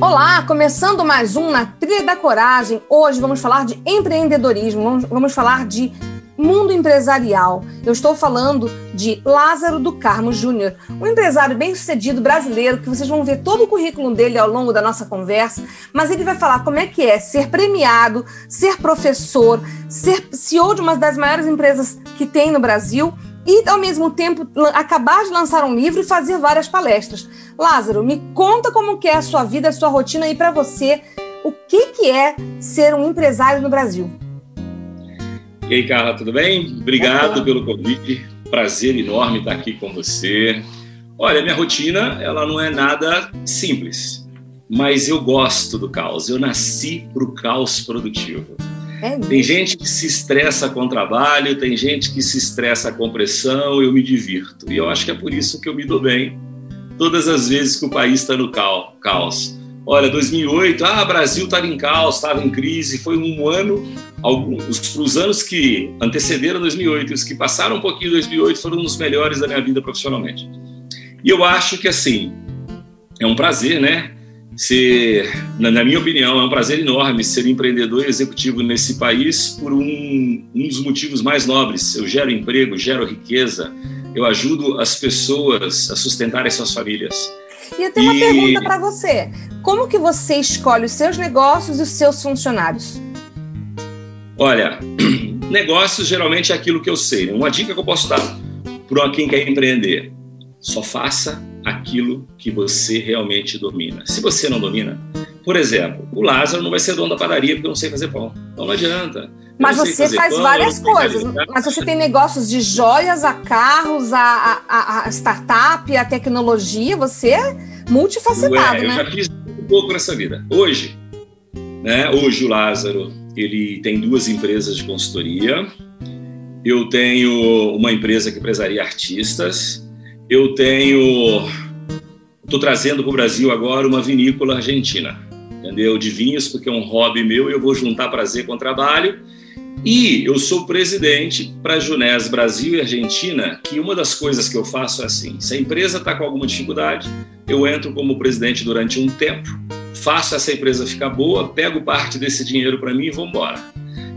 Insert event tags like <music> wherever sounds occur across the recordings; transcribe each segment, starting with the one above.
Olá, começando mais um Na Trilha da Coragem. Hoje vamos falar de empreendedorismo, vamos, vamos falar de mundo empresarial. Eu estou falando de Lázaro do Carmo Júnior, um empresário bem-sucedido brasileiro que vocês vão ver todo o currículo dele ao longo da nossa conversa, mas ele vai falar como é que é ser premiado, ser professor, ser CEO de uma das maiores empresas que tem no Brasil e, ao mesmo tempo, acabar de lançar um livro e fazer várias palestras. Lázaro, me conta como que é a sua vida, a sua rotina aí para você. O que, que é ser um empresário no Brasil? E aí, Carla, tudo bem? Obrigado pelo convite. Prazer enorme estar aqui com você. Olha, minha rotina, ela não é nada simples, mas eu gosto do caos. Eu nasci para o caos produtivo. É tem gente que se estressa com o trabalho, tem gente que se estressa com pressão, eu me divirto. E eu acho que é por isso que eu me dou bem todas as vezes que o país está no caos. Olha, 2008, ah, Brasil estava em caos, estava em crise, foi um ano, alguns, os anos que antecederam 2008, os que passaram um pouquinho de 2008 foram os melhores da minha vida profissionalmente. E eu acho que, assim, é um prazer, né? Ser, na, minha opinião, é um prazer enorme ser empreendedor e executivo nesse país por um, um dos motivos mais nobres. Eu gero emprego, gero riqueza, eu ajudo as pessoas a sustentarem suas famílias. E eu tenho e... uma pergunta para você. Como que você escolhe os seus negócios e os seus funcionários? Olha, <clears throat> negócios geralmente é aquilo que eu sei. Uma dica que eu posso dar para quem quer empreender: só faça aquilo que você realmente domina. Se você não domina, por exemplo, o Lázaro não vai ser dono da padaria porque eu não sei fazer pão. Então não adianta. Mas você faz pão, várias coisas. Mas você tem negócios de joias, a carros, a, a, a startup, a tecnologia. Você é multifacetado, Ué, né? Eu já fiz um pouco nessa vida. Hoje, né? Hoje o Lázaro ele tem duas empresas de consultoria. Eu tenho uma empresa que empresaria artistas eu tenho. Estou trazendo para o Brasil agora uma vinícola argentina, entendeu? De vinhos, porque é um hobby meu e eu vou juntar prazer com trabalho. E eu sou presidente para a Junés Brasil e Argentina, que uma das coisas que eu faço é assim: se a empresa está com alguma dificuldade, eu entro como presidente durante um tempo, faço essa empresa ficar boa, pego parte desse dinheiro para mim e vou embora.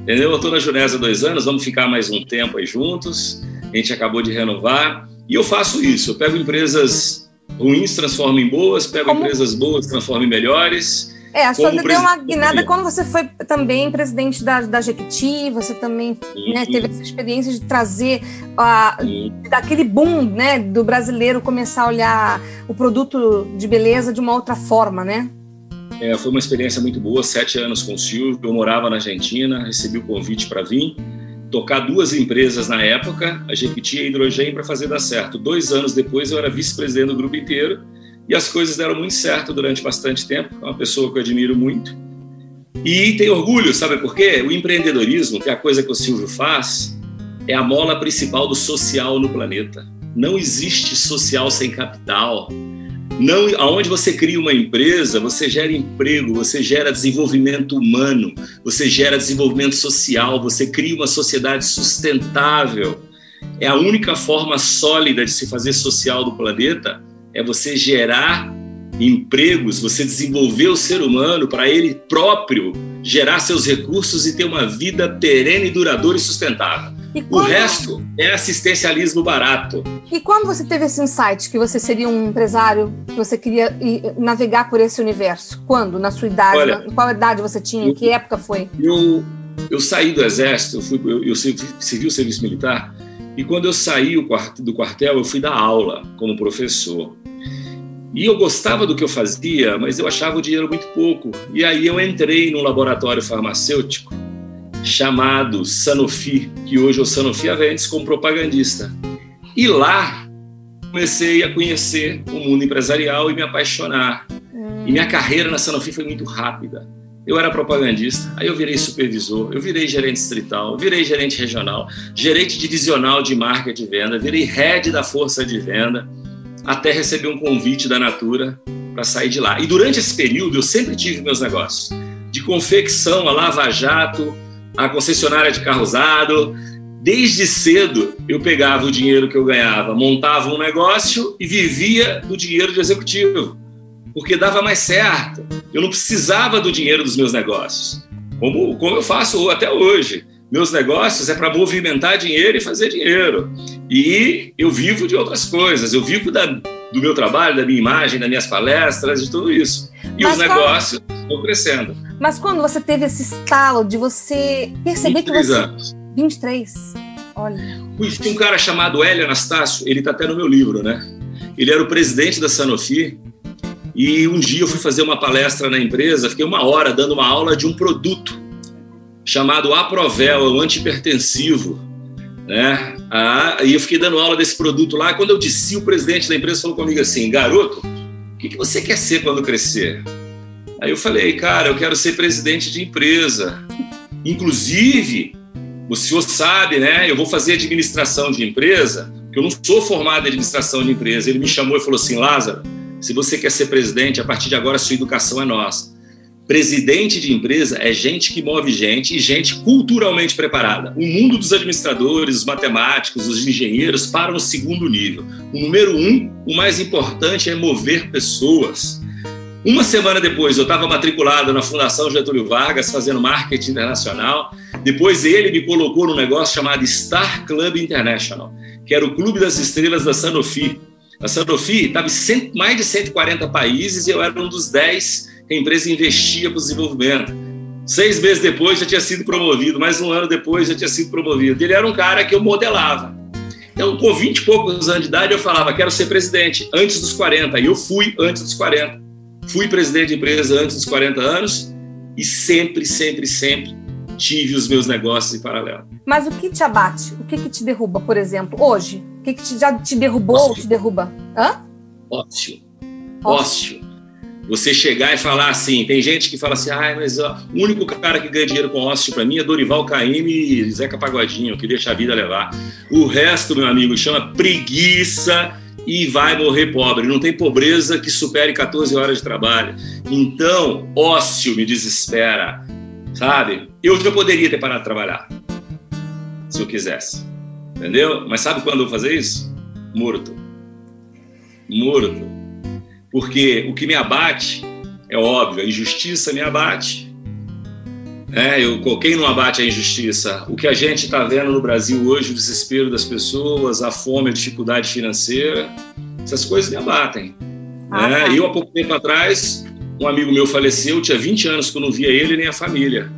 Entendeu? Eu estou na Junés há dois anos, vamos ficar mais um tempo aí juntos. A gente acabou de renovar. E eu faço isso, eu pego empresas ruins, transformo em boas, pego Como... empresas boas, transformo em melhores. É, a sua vida deu uma guinada quando você foi também presidente da, da Jequiti, você também né, teve essa experiência de trazer uh, daquele boom né, do brasileiro começar a olhar o produto de beleza de uma outra forma, né? É, foi uma experiência muito boa, sete anos com o Silvio, eu morava na Argentina, recebi o convite para vir, tocar duas empresas na época, a Jequiti e a Hidrogênio, para fazer dar certo. Dois anos depois, eu era vice-presidente do grupo inteiro e as coisas deram muito certo durante bastante tempo. É uma pessoa que eu admiro muito. E tenho orgulho, sabe por quê? O empreendedorismo, que é a coisa que o Silvio faz, é a mola principal do social no planeta. Não existe social sem capital. Não, aonde você cria uma empresa, você gera emprego, você gera desenvolvimento humano, você gera desenvolvimento social, você cria uma sociedade sustentável. É a única forma sólida de se fazer social do planeta é você gerar empregos, você desenvolver o ser humano para ele próprio gerar seus recursos e ter uma vida perene, duradoura e sustentável. Quando... O resto é assistencialismo barato. E quando você teve esse insight que você seria um empresário, que você queria navegar por esse universo? Quando? Na sua idade? Olha, qual idade você tinha? Eu, que época foi? Eu, eu saí do exército, eu, fui, eu, eu servi o serviço militar, e quando eu saí do quartel, eu fui dar aula como professor. E eu gostava do que eu fazia, mas eu achava o dinheiro muito pouco. E aí eu entrei num laboratório farmacêutico chamado Sanofi, que hoje é o Sanofi Aventis, como propagandista. E lá comecei a conhecer o mundo empresarial e me apaixonar. E minha carreira na Sanofi foi muito rápida. Eu era propagandista, aí eu virei supervisor, eu virei gerente distrital, virei gerente regional, gerente divisional de marketing e venda, virei head da força de venda, até receber um convite da Natura para sair de lá. E durante esse período eu sempre tive meus negócios, de confecção a Lava Jato, a concessionária de carro usado. Desde cedo eu pegava o dinheiro que eu ganhava, montava um negócio e vivia do dinheiro de executivo porque dava mais certo. Eu não precisava do dinheiro dos meus negócios, como, como eu faço até hoje. Meus negócios é para movimentar dinheiro e fazer dinheiro. E eu vivo de outras coisas. Eu vivo da, do meu trabalho, da minha imagem, das minhas palestras, de tudo isso. E Mas os negócios estão crescendo. Mas quando você teve esse estalo de você perceber que você. anos. 23. Olha. Tinha um cara chamado Hélio Anastácio, ele está até no meu livro, né? Ele era o presidente da Sanofi e um dia eu fui fazer uma palestra na empresa, fiquei uma hora dando uma aula de um produto chamado Aprovel, é um antipertensivo. Né? Ah, e eu fiquei dando aula desse produto lá. Quando eu disse, o presidente da empresa falou comigo assim: garoto, o que, que você quer ser quando crescer? Aí eu falei, cara, eu quero ser presidente de empresa. Inclusive, o senhor sabe, né? Eu vou fazer administração de empresa, porque eu não sou formado em administração de empresa. Ele me chamou e falou assim: Lázaro, se você quer ser presidente, a partir de agora a sua educação é nossa. Presidente de empresa é gente que move gente e gente culturalmente preparada. O mundo dos administradores, os matemáticos, os engenheiros para no segundo nível. O número um, o mais importante é mover pessoas. Uma semana depois, eu estava matriculado na Fundação Getúlio Vargas, fazendo marketing internacional. Depois, ele me colocou num negócio chamado Star Club International, que era o clube das estrelas da Sanofi a Sanofi estava em mais de 140 países e eu era um dos 10 que a empresa investia para o desenvolvimento. Seis meses depois já tinha sido promovido, mais um ano depois já tinha sido promovido. Ele era um cara que eu modelava. Então, com 20 e poucos anos de idade, eu falava: quero ser presidente antes dos 40. E eu fui antes dos 40. Fui presidente de empresa antes dos 40 anos e sempre, sempre, sempre tive os meus negócios em paralelo. Mas o que te abate? O que, que te derruba, por exemplo, hoje? O que, que te, já te derrubou Ócio. ou te derruba? Hã? Ócio. Ócio. Você chegar e falar assim, tem gente que fala assim, ah, mas ó, o único cara que ganha dinheiro com ócio para mim é Dorival Caymmi e Zeca Pagodinho, que deixa a vida levar. O resto, meu amigo, chama preguiça e vai morrer pobre. Não tem pobreza que supere 14 horas de trabalho. Então, ócio me desespera, sabe? Eu já poderia ter parado de trabalhar, se eu quisesse. Entendeu? Mas sabe quando eu vou fazer isso? Morto. Morto. Porque o que me abate é óbvio, a injustiça me abate. É, eu, quem não abate a injustiça? O que a gente está vendo no Brasil hoje, o desespero das pessoas, a fome, a dificuldade financeira, essas coisas me abatem. Ah, é, tá. Eu, há pouco tempo atrás, um amigo meu faleceu, tinha 20 anos que eu não via ele nem a família.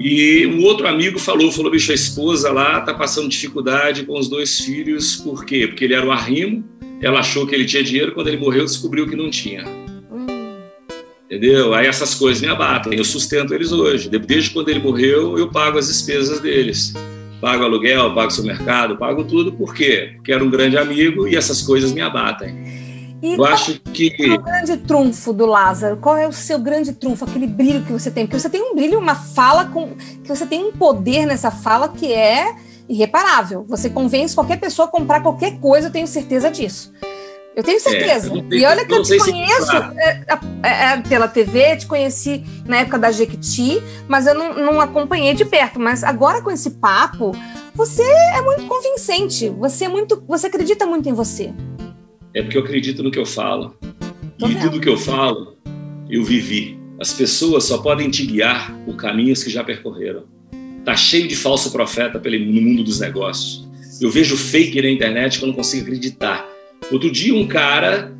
E um outro amigo falou, falou, bicho, a esposa lá tá passando dificuldade com os dois filhos, por quê? Porque ele era o arrimo, ela achou que ele tinha dinheiro, quando ele morreu descobriu que não tinha. Entendeu? Aí essas coisas me abatem, eu sustento eles hoje. Desde quando ele morreu, eu pago as despesas deles. Pago aluguel, pago seu mercado, pago tudo, por quê? Porque era um grande amigo e essas coisas me abatem. E eu acho que. Qual é o grande trunfo do Lázaro? Qual é o seu grande trunfo, aquele brilho que você tem? Porque você tem um brilho, uma fala com. que você tem um poder nessa fala que é irreparável. Você convence qualquer pessoa a comprar qualquer coisa, eu tenho certeza disso. Eu tenho certeza. É, eu e olha que eu te conheço é, é, é, pela TV, te conheci na época da Jequiti, mas eu não, não acompanhei de perto. Mas agora com esse papo, você é muito convincente. Você é muito, você acredita muito em você é porque eu acredito no que eu falo. E tudo que eu falo, eu vivi. As pessoas só podem te guiar por caminhos que já percorreram. Tá cheio de falso profeta no mundo dos negócios. Eu vejo fake na internet que eu não consigo acreditar. Outro dia, um cara,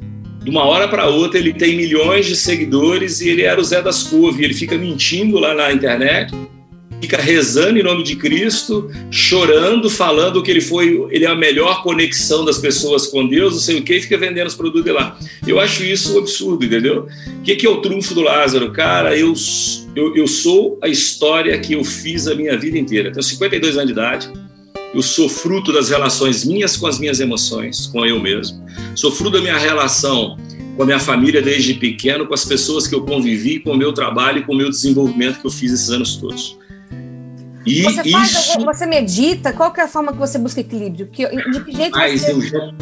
de uma hora para outra, ele tem milhões de seguidores e ele era o Zé das Couve. Ele fica mentindo lá na internet fica rezando em nome de Cristo, chorando, falando que ele foi, ele é a melhor conexão das pessoas com Deus, não sei o que, fica vendendo os produtos lá. Eu acho isso um absurdo, entendeu? O que, que é o trunfo do Lázaro? Cara, eu, eu, eu sou a história que eu fiz a minha vida inteira. Tenho 52 anos de idade, Eu sou fruto das relações minhas com as minhas emoções, com eu mesmo. Sou fruto da minha relação com a minha família desde pequeno, com as pessoas que eu convivi, com o meu trabalho e com o meu desenvolvimento que eu fiz esses anos todos. E você, faz, isso... você medita? Qual é a forma que você busca equilíbrio? De que jeito Mas você... eu já...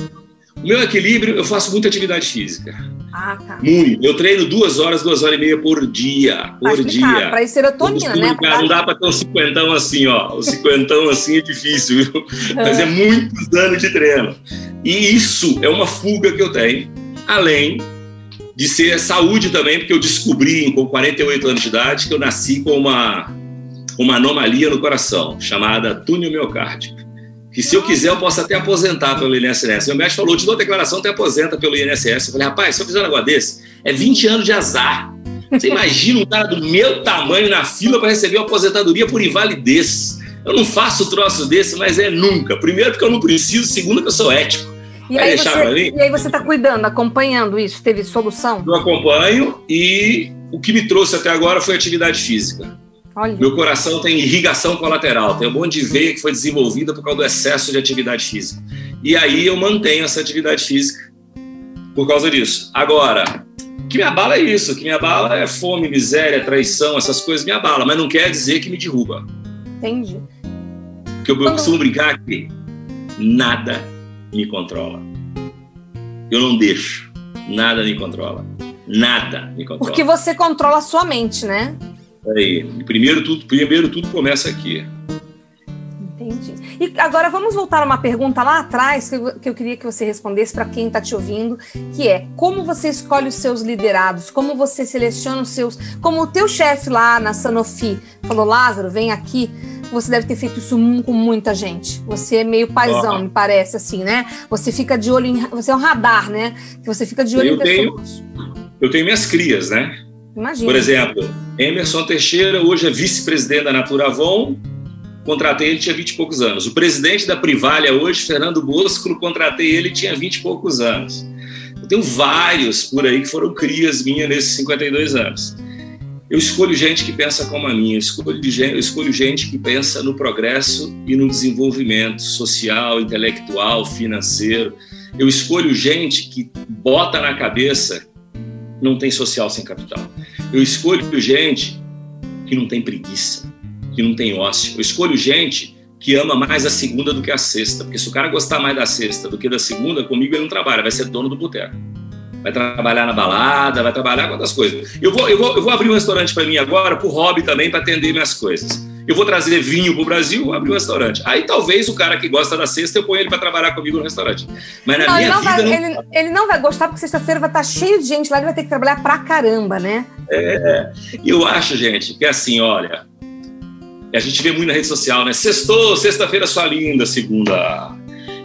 O meu equilíbrio, eu faço muita atividade física. Ah, tá. Muito. Eu treino duas horas, duas horas e meia por dia. Por dia. Para isso serotonina, né? Cara, não dá para ter um cinquentão assim, ó. O cinquentão assim é difícil, viu? Mas é muitos anos de treino. E isso é uma fuga que eu tenho. Além de ser saúde também, porque eu descobri com 48 anos de idade que eu nasci com uma, uma anomalia no coração, chamada túnel miocárdico que se eu quiser eu posso até aposentar pelo INSS. O médico falou, te dou a declaração, até aposenta pelo INSS. Eu falei, rapaz, se eu fizer um negócio desse, é 20 anos de azar. Você imagina um cara do meu tamanho na fila para receber uma aposentadoria por invalidez. Eu não faço troço desse, mas é nunca. Primeiro porque eu não preciso, segundo que eu sou ético. E aí, você, e aí você está cuidando, acompanhando isso? Teve solução? Eu acompanho e o que me trouxe até agora foi atividade física. Olha. Meu coração tem irrigação colateral, tem um monte de veia que foi desenvolvida por causa do excesso de atividade física. E aí eu mantenho essa atividade física por causa disso. Agora, o que me abala é isso, o que me abala é fome, miséria, traição, essas coisas me abalam, mas não quer dizer que me derruba. Entendi. Porque eu, Quando... costumo brincar que nada me controla. Eu não deixo, nada me controla. Nada me controla. Porque você controla a sua mente, né? Aí, primeiro tudo, primeiro tudo começa aqui. Entendi. E agora vamos voltar a uma pergunta lá atrás que eu, que eu queria que você respondesse para quem está te ouvindo, que é como você escolhe os seus liderados, como você seleciona os seus, como o teu chefe lá na Sanofi falou, Lázaro, vem aqui. Você deve ter feito isso com muita gente. Você é meio paisão, me parece assim, né? Você fica de olho em, você é um radar, né? Que você fica de olho eu em pessoas. Tenho, eu tenho minhas crias, né? Imagina. Por exemplo, Emerson Teixeira hoje é vice-presidente da Naturavon, contratei ele tinha 20 e poucos anos. O presidente da Privalha hoje, Fernando Bosco, contratei ele tinha 20 e poucos anos. Eu tenho vários por aí que foram crias minhas nesses 52 anos. Eu escolho gente que pensa como a minha, eu escolho, eu escolho gente que pensa no progresso e no desenvolvimento social, intelectual, financeiro. Eu escolho gente que bota na cabeça não tem social sem capital. Eu escolho gente que não tem preguiça, que não tem ócio. Eu escolho gente que ama mais a segunda do que a sexta, porque se o cara gostar mais da sexta do que da segunda, comigo ele não trabalha, vai ser dono do boteco. Vai trabalhar na balada, vai trabalhar com outras coisas. Eu vou, eu vou, eu vou abrir um restaurante para mim agora, por hobby também, para atender minhas coisas eu vou trazer vinho para o Brasil, abrir um restaurante. Aí talvez o cara que gosta da sexta, eu ponho ele para trabalhar comigo no restaurante. Mas na não, minha ele vida. Vai, não... Ele, ele, não vai gostar, porque sexta-feira vai estar tá cheio de gente lá, ele vai ter que trabalhar pra caramba, né? É, eu acho, gente, que é assim, olha. A gente vê muito na rede social, né? Sextou, sexta-feira sua linda, segunda.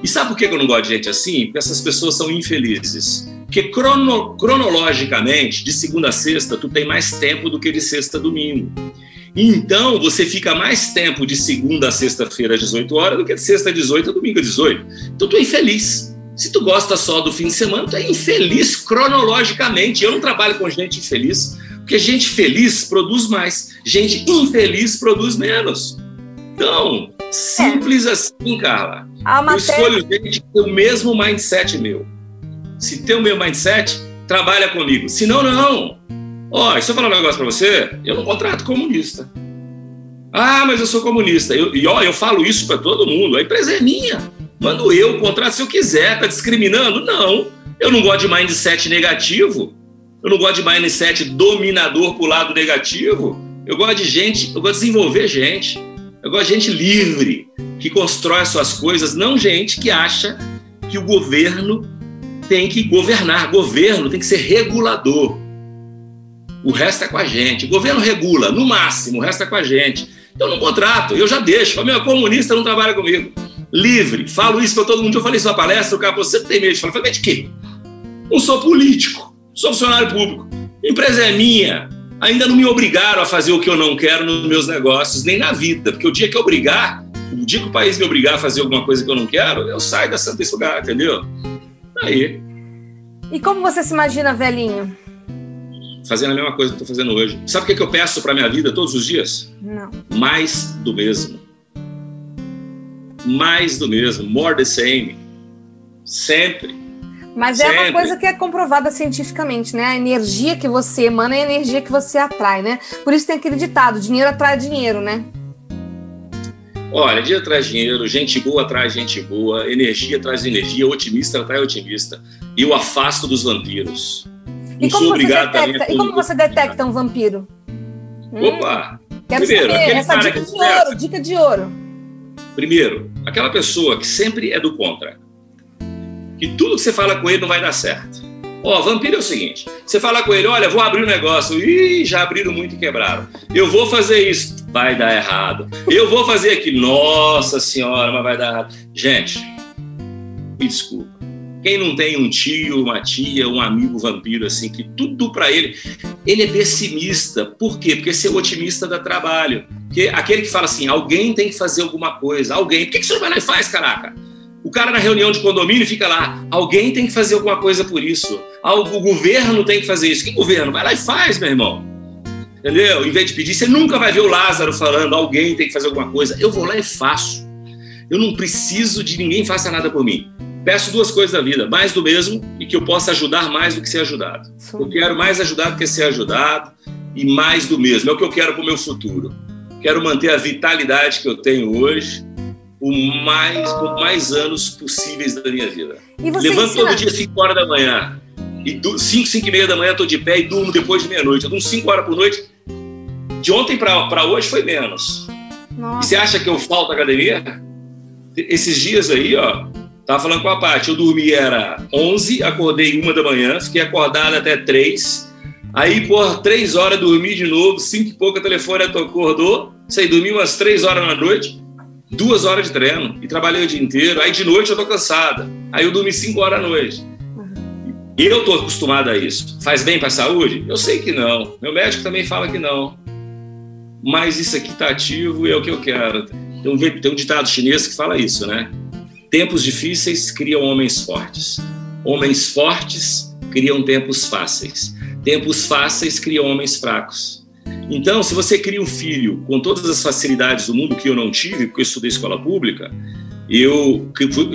E sabe por que eu não gosto de gente assim? Porque essas pessoas são infelizes. Porque crono, cronologicamente, de segunda a sexta, tu tem mais tempo do que de sexta a domingo. Então, você fica mais tempo de segunda a sexta-feira às 18 horas do que de sexta a 18 a domingo às 18. Então, tu é infeliz. Se tu gosta só do fim de semana, tu é infeliz cronologicamente. Eu não trabalho com gente infeliz, porque gente feliz produz mais, gente infeliz produz menos. Então, simples é. assim, Carla. Eu escolho gente que tem o mesmo mindset meu. Se tem o meu mindset, trabalha comigo. Se não, não. Ó, oh, se eu falar um negócio para você, eu não contrato comunista. Ah, mas eu sou comunista. Eu, e ó, eu falo isso para todo mundo. A empresa é minha. Mando eu, contrato se eu quiser. Tá discriminando? Não. Eu não gosto de mindset negativo. Eu não gosto de mindset dominador pro lado negativo. Eu gosto de gente, eu gosto de desenvolver gente. Eu gosto de gente livre, que constrói as suas coisas, não gente que acha que o governo tem que governar. Governo tem que ser regulador. O resto é com a gente. O governo regula, no máximo, o resto é com a gente. Eu não contrato, eu já deixo. Falo, meu, comunista não trabalha comigo. Livre. Falo isso para todo mundo. Eu falei isso na palestra, o cara falou, você tem medo de falar? Eu falei, de quê? Não sou político, sou funcionário público. A empresa é minha. Ainda não me obrigaram a fazer o que eu não quero nos meus negócios, nem na vida. Porque o dia que eu obrigar, o dia que o país me obrigar a fazer alguma coisa que eu não quero, eu saio desse lugar, entendeu? Aí. E como você se imagina velhinho? Fazendo a mesma coisa que estou fazendo hoje. Sabe o que, que eu peço para minha vida todos os dias? Não. Mais do mesmo. mais do mesmo, more the same. Sempre. Mas Sempre. é uma coisa que é comprovada cientificamente, né? A energia que você emana é a energia que você atrai, né? Por isso tem aquele ditado: dinheiro atrai dinheiro, né? Olha, dinheiro traz dinheiro, gente boa traz gente boa, energia traz energia, otimista atrai otimista. E eu afasto dos vampiros. E como, detecta, e como você detecta um vampiro? Opa! Hum, quero Primeiro, saber essa dica de ouro, dica de ouro. Primeiro, aquela pessoa que sempre é do contra. Que tudo que você fala com ele não vai dar certo. Ó, vampiro é o seguinte: você fala com ele, olha, vou abrir um negócio, ih, já abriram muito e quebraram. Eu vou fazer isso, vai dar errado. Eu vou fazer aqui, nossa senhora, mas vai dar errado. Gente, me desculpa. Quem não tem um tio, uma tia, um amigo vampiro assim, que tudo para ele, ele é pessimista. Por quê? Porque ser otimista dá trabalho. Porque aquele que fala assim, alguém tem que fazer alguma coisa, alguém. Por que, que você não vai lá e faz, caraca? O cara na reunião de condomínio fica lá, alguém tem que fazer alguma coisa por isso. O governo tem que fazer isso. Que governo? Vai lá e faz, meu irmão. Entendeu? Em vez de pedir, você nunca vai ver o Lázaro falando, alguém tem que fazer alguma coisa. Eu vou lá e faço. Eu não preciso de ninguém faça nada por mim. Peço duas coisas da vida: mais do mesmo e que eu possa ajudar mais do que ser ajudado. Eu quero mais ajudar do que ser ajudado e mais do mesmo. É o que eu quero para o meu futuro. Quero manter a vitalidade que eu tenho hoje o mais, por mais anos possíveis da minha vida. Levanto ensina... todo dia 5 horas da manhã. E 5, 5 e meia da manhã estou de pé e durmo depois de meia-noite. Eu durmo 5 horas por noite. De ontem para hoje foi menos. Nossa. E você acha que eu falto academia? Esses dias aí, ó, tava falando com a Paty, eu dormi era 11, acordei uma da manhã, fiquei acordado até 3. Aí, por 3 horas, dormi de novo, 5 e pouco, a telefone acordou. Sei, dormi umas 3 horas na noite duas horas de treino e trabalhei o dia inteiro. Aí de noite eu tô cansada. Aí eu dormi cinco horas à noite. Eu tô acostumado a isso. Faz bem para a saúde? Eu sei que não. Meu médico também fala que não. Mas isso aqui tá ativo e é o que eu quero. Tem um, tem um ditado chinês que fala isso, né? Tempos difíceis criam homens fortes. Homens fortes criam tempos fáceis. Tempos fáceis criam homens fracos. Então, se você cria um filho com todas as facilidades do mundo que eu não tive, porque eu estudei escola pública, eu,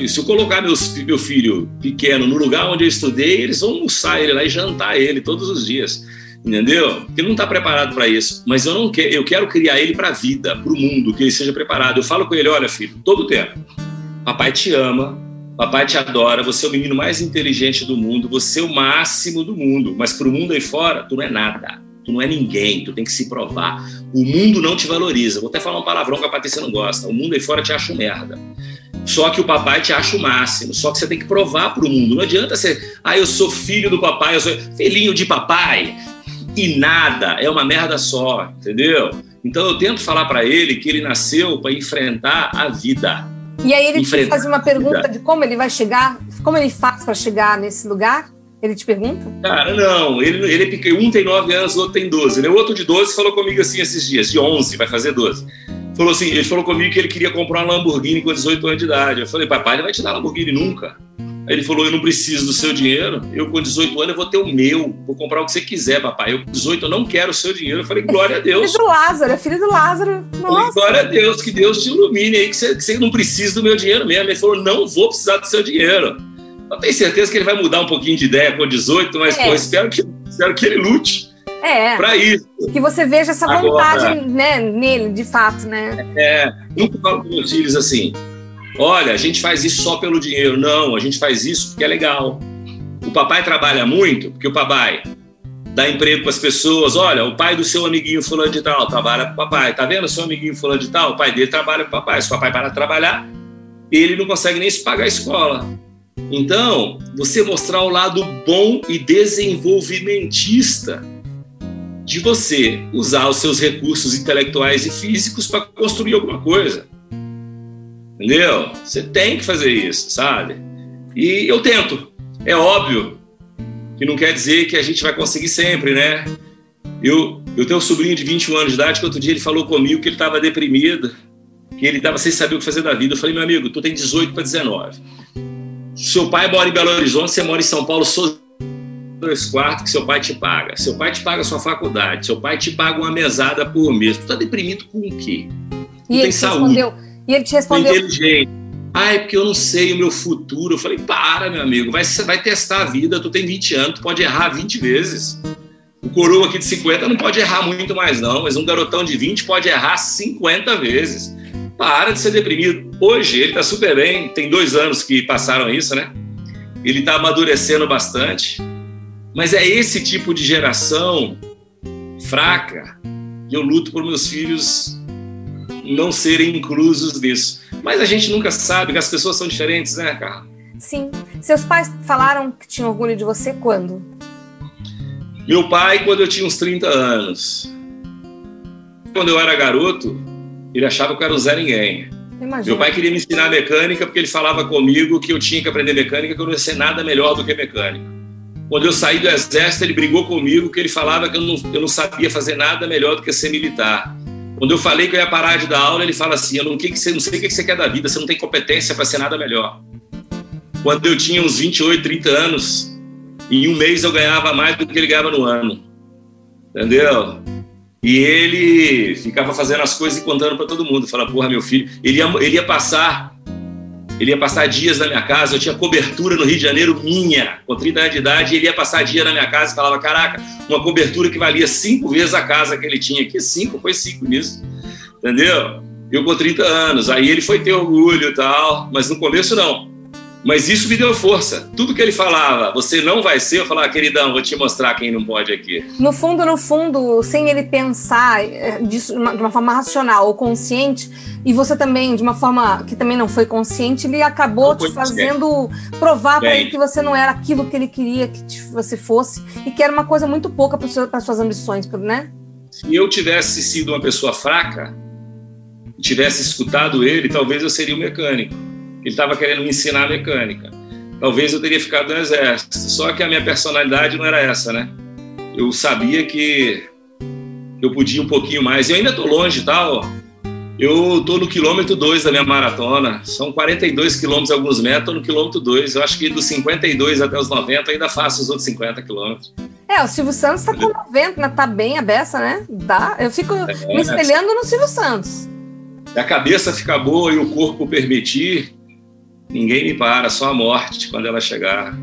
se eu colocar meus, meu filho pequeno no lugar onde eu estudei, eles vão almoçar ele lá e jantar ele todos os dias, entendeu? Porque ele não está preparado para isso. Mas eu não quero, eu quero criar ele para a vida, para o mundo, que ele seja preparado. Eu falo com ele, olha filho, todo o tempo, papai te ama, papai te adora, você é o menino mais inteligente do mundo, você é o máximo do mundo, mas para o mundo aí fora, tu não é nada. Tu não é ninguém, tu tem que se provar. O mundo não te valoriza. Vou até falar um palavrão que a Patrícia não gosta. O mundo aí fora te acha um merda. Só que o papai te acha o máximo. Só que você tem que provar para o mundo. Não adianta ser, ah, eu sou filho do papai, eu sou filhinho de papai. E nada, é uma merda só, entendeu? Então eu tento falar para ele que ele nasceu para enfrentar a vida. E aí ele te faz uma pergunta de como ele vai chegar, como ele faz para chegar nesse lugar? Ele te pergunta? Cara, não. Ele, ele é um tem 9 anos, o outro tem 12. Ele, o outro de 12 falou comigo assim esses dias, de 11, vai fazer 12. Falou assim, ele falou comigo que ele queria comprar uma Lamborghini com 18 anos de idade. Eu falei, papai, ele vai te dar Lamborghini nunca. Aí ele falou, eu não preciso do seu dinheiro. Eu com 18 anos eu vou ter o meu. Vou comprar o que você quiser, papai. Eu com 18 eu não quero o seu dinheiro. Eu falei, glória a Deus. Filho do Lázaro, é filho do Lázaro. Falei, glória a Deus, que Deus te ilumine aí, que você, que você não precisa do meu dinheiro mesmo. Ele falou, não vou precisar do seu dinheiro. Eu tenho certeza que ele vai mudar um pouquinho de ideia com 18, mas é. pô, espero, que, espero que ele lute é, para isso. Que você veja essa Agora, vontade né, nele, de fato, né? É, nunca falo com meus filhos assim, olha, a gente faz isso só pelo dinheiro. Não, a gente faz isso porque é legal. O papai trabalha muito, porque o papai dá emprego para as pessoas. Olha, o pai do seu amiguinho fulano de tal trabalha com o papai. Tá vendo seu amiguinho fulano de tal? O pai dele trabalha com o papai. Se o papai para de trabalhar, ele não consegue nem se pagar a escola. Então, você mostrar o lado bom e desenvolvimentista de você usar os seus recursos intelectuais e físicos para construir alguma coisa. Entendeu? Você tem que fazer isso, sabe? E eu tento. É óbvio que não quer dizer que a gente vai conseguir sempre, né? Eu, eu tenho um sobrinho de 21 anos de idade que outro dia ele falou comigo que ele estava deprimido, que ele estava sem saber o que fazer da vida. Eu falei, meu amigo, tu tem 18 para 19 seu pai mora em Belo Horizonte, você mora em São Paulo, sou dois quartos que seu pai te paga. Seu pai te paga a sua faculdade, seu pai te paga uma mesada por mês. Tu tá deprimido com o quê? E ele, te respondeu, e ele te respondeu. Inteligente. Ah, é porque eu não sei o meu futuro. Eu falei, para, meu amigo, vai, vai testar a vida, tu tem 20 anos, tu pode errar 20 vezes. O coroa aqui de 50 não pode errar muito mais, não, mas um garotão de 20 pode errar 50 vezes. Para de ser deprimido. Hoje ele está super bem, tem dois anos que passaram isso, né? Ele está amadurecendo bastante. Mas é esse tipo de geração fraca que eu luto por meus filhos não serem inclusos nisso. Mas a gente nunca sabe que as pessoas são diferentes, né, Carla? Sim. Seus pais falaram que tinham orgulho de você quando? Meu pai, quando eu tinha uns 30 anos. Quando eu era garoto, ele achava que eu era um Zé Ninguém. Imagina. Meu pai queria me ensinar mecânica porque ele falava comigo que eu tinha que aprender mecânica, que eu não ia ser nada melhor do que mecânico. Quando eu saí do exército, ele brigou comigo que ele falava que eu não, eu não sabia fazer nada melhor do que ser militar. Quando eu falei que eu ia parar de dar aula, ele fala assim: eu não, que que você, não sei o que você quer da vida, você não tem competência para ser nada melhor. Quando eu tinha uns 28, 30 anos, em um mês eu ganhava mais do que ele ganhava no ano. Entendeu? E ele ficava fazendo as coisas e contando para todo mundo. Fala, porra, meu filho. Ele ia, ele ia passar. Ele ia passar dias na minha casa. Eu tinha cobertura no Rio de Janeiro minha, com 30 anos de idade. Ele ia passar dia na minha casa e falava: Caraca, uma cobertura que valia cinco vezes a casa que ele tinha. Que cinco? Foi cinco nisso. Entendeu? Eu com 30 anos. Aí ele foi ter orgulho e tal. Mas no começo, não. Mas isso me deu força. Tudo que ele falava, você não vai ser, eu falava, queridão, vou te mostrar quem não pode aqui. No fundo, no fundo, sem ele pensar eh, disso de uma forma racional ou consciente, e você também, de uma forma que também não foi consciente, ele acabou te fazendo provar para ele que você não era aquilo que ele queria que você fosse e que era uma coisa muito pouca para suas ambições, né? Se eu tivesse sido uma pessoa fraca, tivesse escutado ele, talvez eu seria um mecânico ele estava querendo me ensinar mecânica. Talvez eu teria ficado no exército. Só que a minha personalidade não era essa, né? Eu sabia que eu podia um pouquinho mais. Eu ainda estou longe, tal. Tá? Eu estou no quilômetro 2 da minha maratona. São 42 quilômetros alguns metros, estou no quilômetro 2. Eu acho que dos 52 até os 90 ainda faço os outros 50 quilômetros. É, o Silvio Santos está com 90, né? Tá bem a beça, né? Dá. Eu fico é, me espelhando no Silvio Santos. A cabeça fica boa e o corpo permitir, Ninguém me para, só a morte quando ela chegar.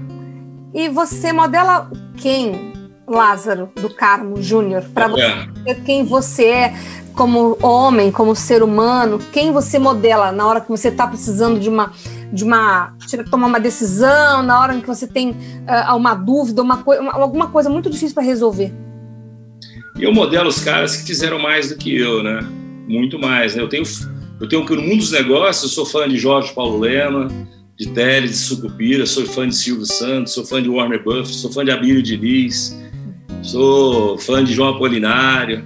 E você modela quem, Lázaro do Carmo Júnior? Para você ser quem você é como homem, como ser humano, quem você modela na hora que você está precisando de uma de uma tomar uma decisão, na hora em que você tem uh, uma dúvida, uma, uma, alguma coisa muito difícil para resolver. Eu modelo os caras que fizeram mais do que eu, né? Muito mais. Né? Eu tenho eu tenho que no mundo dos negócios, eu sou fã de Jorge Paulo Lema, de Teles, de Sucupira, sou fã de Silvio Santos, sou fã de Warner Buffett, sou fã de Abílio Diniz, sou fã de João Apolinário.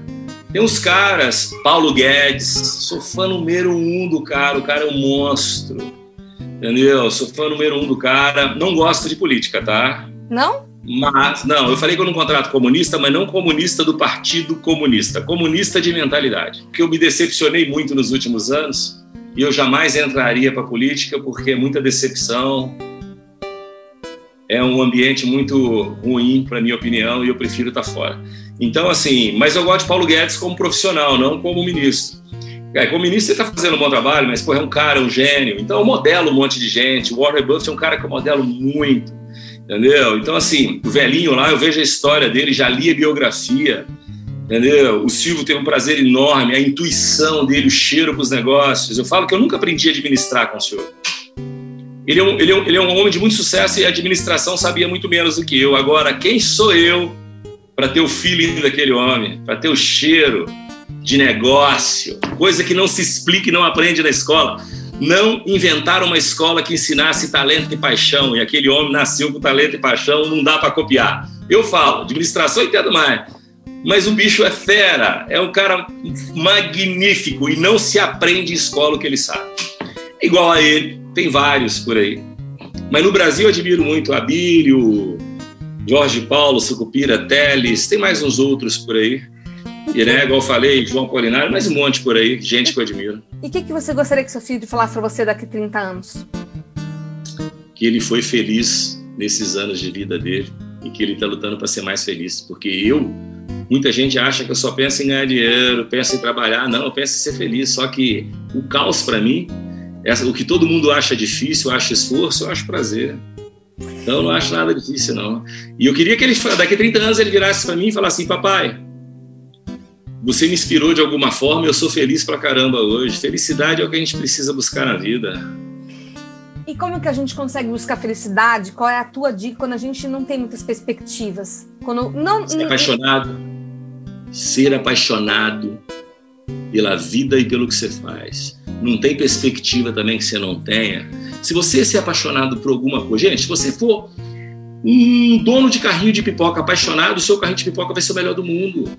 Tem uns caras, Paulo Guedes, sou fã número um do cara, o cara é um monstro, entendeu? Sou fã número um do cara, não gosto de política, tá? Não? Mas, não, eu falei que eu não contrato comunista, mas não comunista do Partido Comunista, comunista de mentalidade. Porque eu me decepcionei muito nos últimos anos e eu jamais entraria para a política porque é muita decepção. É um ambiente muito ruim, para minha opinião, e eu prefiro estar tá fora. Então, assim, mas eu gosto de Paulo Guedes como profissional, não como ministro. É, como ministro ele está fazendo um bom trabalho, mas pô, é um cara, um gênio. Então eu modelo um monte de gente. O Warren Buffett é um cara que eu modelo muito entendeu? Então, assim, o velhinho lá, eu vejo a história dele, já li a biografia, entendeu? O Silvio tem um prazer enorme, a intuição dele, o cheiro para os negócios. Eu falo que eu nunca aprendi a administrar com o senhor. Ele é, um, ele, é um, ele é um homem de muito sucesso e a administração sabia muito menos do que eu. Agora, quem sou eu para ter o feeling daquele homem, para ter o cheiro de negócio, coisa que não se explica e não aprende na escola não inventaram uma escola que ensinasse talento e paixão, e aquele homem nasceu com talento e paixão, não dá para copiar. Eu falo, administração entendo mais, mas o bicho é fera, é um cara magnífico e não se aprende em escola o que ele sabe. Igual a ele, tem vários por aí. Mas no Brasil eu admiro muito Abílio, Jorge Paulo, Sucupira, Teles, tem mais uns outros por aí. E, né, igual eu falei, João Polinário, mais um monte por aí, gente que eu admiro. E o que, que você gostaria que seu filho falasse para você daqui a 30 anos? Que ele foi feliz nesses anos de vida dele e que ele está lutando para ser mais feliz. Porque eu, muita gente acha que eu só penso em ganhar dinheiro, penso em trabalhar. Não, eu penso em ser feliz. Só que o caos para mim Essa, o que todo mundo acha difícil, acha esforço, eu acho prazer. Então, eu não acho nada difícil, não. E eu queria que ele, daqui a 30 anos, ele virasse para mim e falasse assim: Papai, você me inspirou de alguma forma e eu sou feliz pra caramba hoje. Felicidade é o que a gente precisa buscar na vida. E como que a gente consegue buscar felicidade? Qual é a tua dica quando a gente não tem muitas perspectivas? Quando não ser apaixonado, ser apaixonado pela vida e pelo que você faz. Não tem perspectiva também que você não tenha. Se você se apaixonado por alguma coisa, gente, se você for um dono de carrinho de pipoca apaixonado, o seu carrinho de pipoca vai ser o melhor do mundo.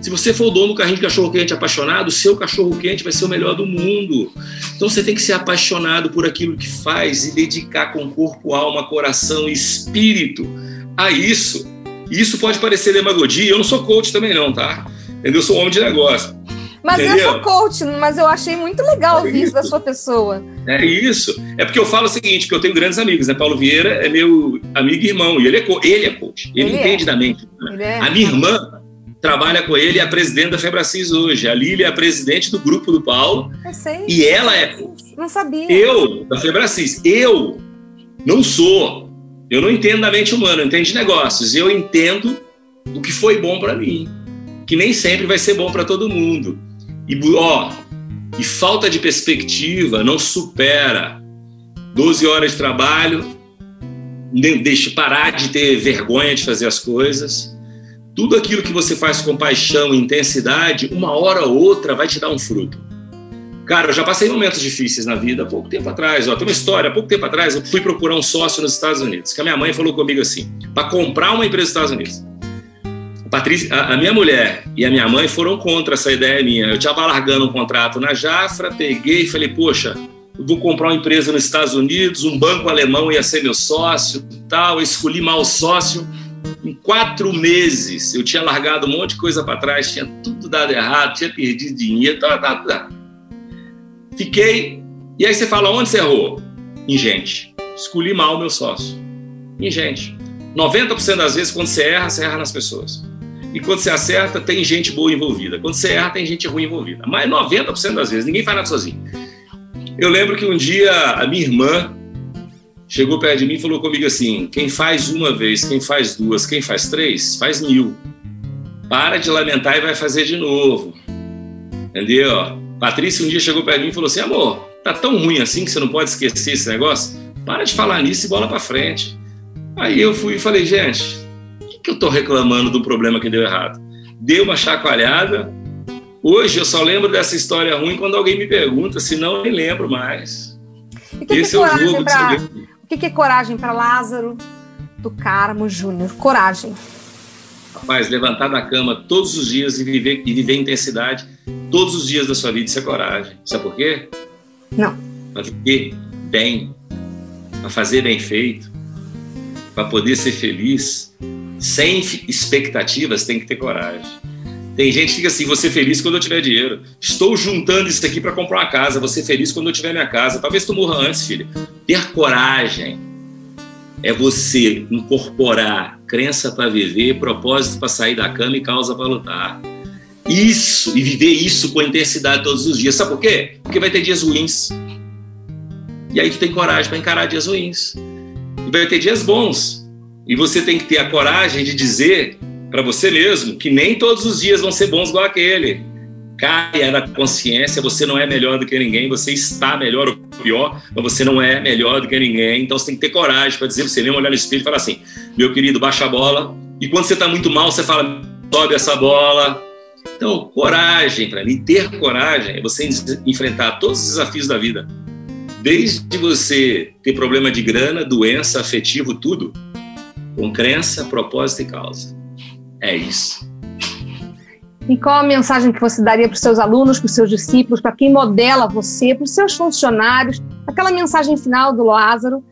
Se você for o dono do carrinho de cachorro quente apaixonado, o seu cachorro quente vai ser o melhor do mundo. Então você tem que ser apaixonado por aquilo que faz e dedicar com corpo, alma, coração e espírito a isso. E isso pode parecer demagogia, eu não sou coach também não, tá? Eu sou homem de negócio. Mas Entendeu? eu sou coach, mas eu achei muito legal é ouvir isso da sua pessoa. É isso. É porque eu falo o seguinte, que eu tenho grandes amigos, né? Paulo Vieira é meu amigo e irmão, e ele é, ele é coach. Ele, ele entende é. da mente. Né? É. A minha irmã trabalha com ele, é a presidente da Febracis hoje. A Lília é a presidente do grupo do Paulo. Eu sei. E ela é. Não sabia. Eu, da Febracis, eu não sou. Eu não entendo da mente humana, eu entendo de negócios. Eu entendo o que foi bom para mim, que nem sempre vai ser bom para todo mundo. E, ó, e falta de perspectiva não supera 12 horas de trabalho, deixe parar de ter vergonha de fazer as coisas tudo aquilo que você faz com paixão e intensidade, uma hora ou outra vai te dar um fruto. Cara, eu já passei momentos difíceis na vida há pouco tempo atrás. Ó, tem uma história, há pouco tempo atrás eu fui procurar um sócio nos Estados Unidos, que a minha mãe falou comigo assim, para comprar uma empresa nos Estados Unidos. A, Patrícia, a, minha mulher e a minha mãe foram contra essa ideia minha. Eu estava largando um contrato na Jafra, peguei e falei, poxa, vou comprar uma empresa nos Estados Unidos, um banco alemão ia ser meu sócio, tal. Eu escolhi mal sócio em quatro meses, eu tinha largado um monte de coisa para trás, tinha tudo dado errado, tinha perdido dinheiro, tá, tá, tá. Fiquei. E aí você fala, onde você errou? Em gente. Escolhi mal o meu sócio. Em gente. 90% das vezes, quando você erra, você erra nas pessoas. E quando você acerta, tem gente boa envolvida. Quando você erra, tem gente ruim envolvida. Mas 90% das vezes, ninguém faz nada sozinho. Eu lembro que um dia a minha irmã chegou perto de mim e falou comigo assim: quem faz uma vez, quem faz duas, quem faz três, faz mil. Para de lamentar e vai fazer de novo. Entendeu? Patrícia um dia chegou perto de mim e falou assim: amor, tá tão ruim assim que você não pode esquecer esse negócio? Para de falar nisso e bola para frente. Aí eu fui e falei: gente, o que, que eu tô reclamando do problema que deu errado? Deu uma chacoalhada. Hoje eu só lembro dessa história ruim quando alguém me pergunta, senão eu nem lembro mais. Que Esse que é o jogo pra... O que é coragem para Lázaro do Carmo Júnior? Coragem. Rapaz, levantar da cama todos os dias e viver, e viver intensidade todos os dias da sua vida, isso é coragem. Sabe por quê? Não. Para viver bem, para fazer bem feito, para poder ser feliz, sem expectativas, tem que ter coragem. Tem gente que fica assim, ser feliz quando eu tiver dinheiro. Estou juntando isso aqui para comprar uma casa, ser feliz quando eu tiver minha casa. Talvez tu morra antes, filha. Ter coragem é você incorporar crença para viver, propósito para sair da cama e causa para lutar. Isso, e viver isso com intensidade todos os dias. Sabe por quê? Porque vai ter dias ruins. E aí tu tem coragem para encarar dias ruins. E vai ter dias bons. E você tem que ter a coragem de dizer para você mesmo que nem todos os dias vão ser bons igual aquele. Caia na consciência, você não é melhor do que ninguém, você está melhor ou pior, mas você não é melhor do que ninguém. Então você tem que ter coragem para dizer, você mesmo olhar no espelho e falar assim: meu querido, baixa a bola. E quando você está muito mal, você fala: sobe essa bola. Então, coragem, para mim, ter coragem é você enfrentar todos os desafios da vida. Desde você ter problema de grana, doença, afetivo, tudo, com crença, propósito e causa. É isso. E qual a mensagem que você daria para os seus alunos, para os seus discípulos, para quem modela você, para os seus funcionários? Aquela mensagem final do Lázaro.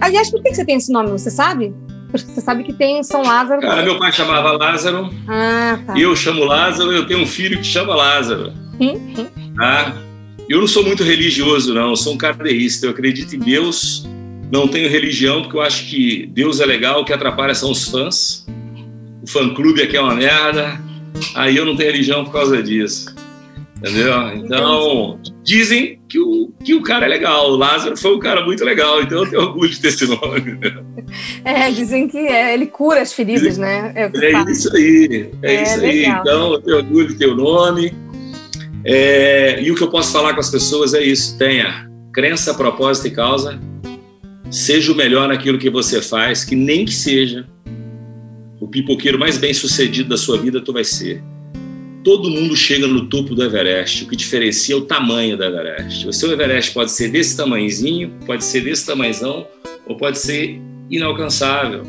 Aliás, por que você tem esse nome? Você sabe? Porque você sabe que tem São Lázaro. Cara, meu pai chamava Lázaro. Ah, tá. Eu chamo Lázaro, eu tenho um filho que chama Lázaro. Hum, hum. Ah, eu não sou muito religioso, não. Eu sou um cardeísta. Eu acredito em Deus. Não tenho religião, porque eu acho que Deus é legal, o que atrapalha são os fãs o fã-clube aqui é uma merda, aí eu não tenho religião por causa disso. Entendeu? Então, dizem que o, que o cara é legal. O Lázaro foi um cara muito legal, então eu tenho orgulho de ter esse nome. <laughs> É, dizem que é, ele cura as feridas, né? É, é isso aí, é, é isso legal. aí. Então, eu tenho orgulho de ter o nome. É, e o que eu posso falar com as pessoas é isso: tenha crença, propósito e causa. Seja o melhor naquilo que você faz, que nem que seja pipoqueiro mais bem sucedido da sua vida, tu vai ser todo mundo chega no topo do Everest. O que diferencia é o tamanho do Everest. O seu Everest pode ser desse tamanhozinho, pode ser desse tamanhozão, ou pode ser inalcançável,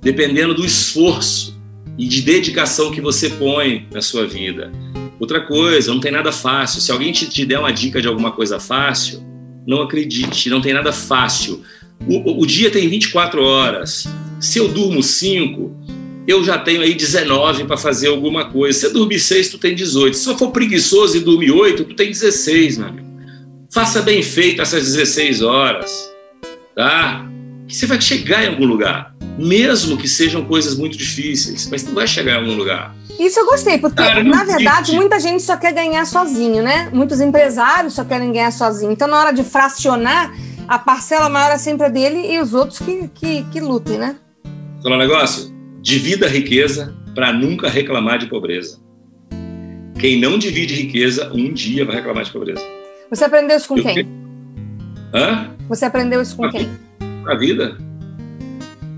dependendo do esforço e de dedicação que você põe na sua vida. Outra coisa, não tem nada fácil. Se alguém te, te der uma dica de alguma coisa fácil, não acredite, não tem nada fácil. O, o dia tem 24 horas. Se eu durmo 5, eu já tenho aí 19 para fazer alguma coisa. Se você dormir 6, tu tem 18. Se você for preguiçoso e dormir 8, tu tem 16, meu amigo. Faça bem feito essas 16 horas, tá? Que você vai chegar em algum lugar, mesmo que sejam coisas muito difíceis, mas tu vai chegar em algum lugar. Isso eu gostei, porque Cara, na verdade muita gente só quer ganhar sozinho, né? Muitos empresários só querem ganhar sozinho. Então na hora de fracionar, a parcela maior é sempre a dele e os outros que, que, que lutem, né? Falar um negócio? Divida a riqueza para nunca reclamar de pobreza. Quem não divide riqueza, um dia vai reclamar de pobreza. Você aprendeu isso com eu quem? Hã? Você aprendeu isso com, quem? Com a vida.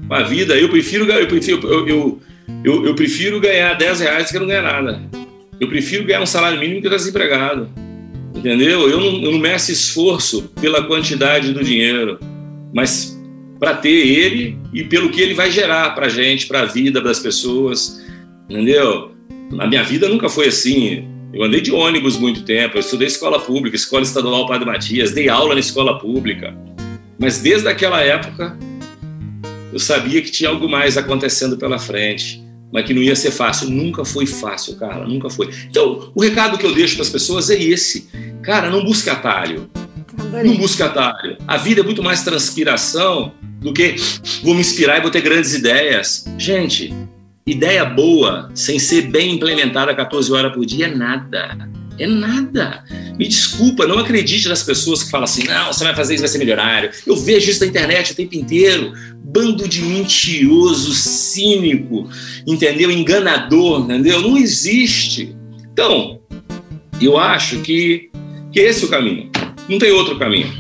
Com a vida. Eu prefiro, eu prefiro, eu, eu, eu, eu prefiro ganhar 10 reais que não ganhar nada. Eu prefiro ganhar um salário mínimo que estar desempregado. Entendeu? Eu não, eu não meço esforço pela quantidade do dinheiro, mas para ter ele e pelo que ele vai gerar para a gente, para a vida das pessoas, entendeu? A minha vida nunca foi assim. Eu andei de ônibus muito tempo, eu estudei escola pública, escola estadual Padre Matias, dei aula na escola pública. Mas desde aquela época, eu sabia que tinha algo mais acontecendo pela frente, mas que não ia ser fácil. Nunca foi fácil, Carla, nunca foi. Então, o recado que eu deixo para as pessoas é esse. Cara, não busque atalho. Adorei. Não busque atalho. A vida é muito mais transpiração do que vou me inspirar e vou ter grandes ideias. Gente, ideia boa, sem ser bem implementada 14 horas por dia, é nada. É nada. Me desculpa, não acredite nas pessoas que falam assim, não, você vai fazer isso, vai ser milionário. Eu vejo isso na internet o tempo inteiro. Bando de mentiroso, cínico, entendeu? Enganador, entendeu? Não existe. Então, eu acho que, que esse é o caminho. Não tem outro caminho.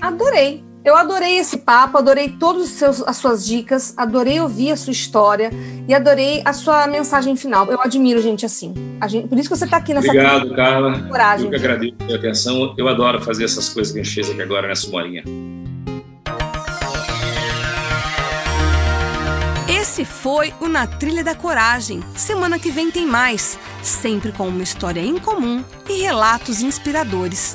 Adorei. Eu adorei esse papo, adorei todas as suas dicas, adorei ouvir a sua história e adorei a sua mensagem final. Eu admiro gente assim. Gente, por isso que você está aqui nessa Obrigado, Carla. Coragem. Eu que agradeço a atenção. Eu adoro fazer essas coisas que a gente fez aqui agora nessa morinha. Esse foi o Na Trilha da Coragem. Semana que vem tem mais, sempre com uma história em comum e relatos inspiradores.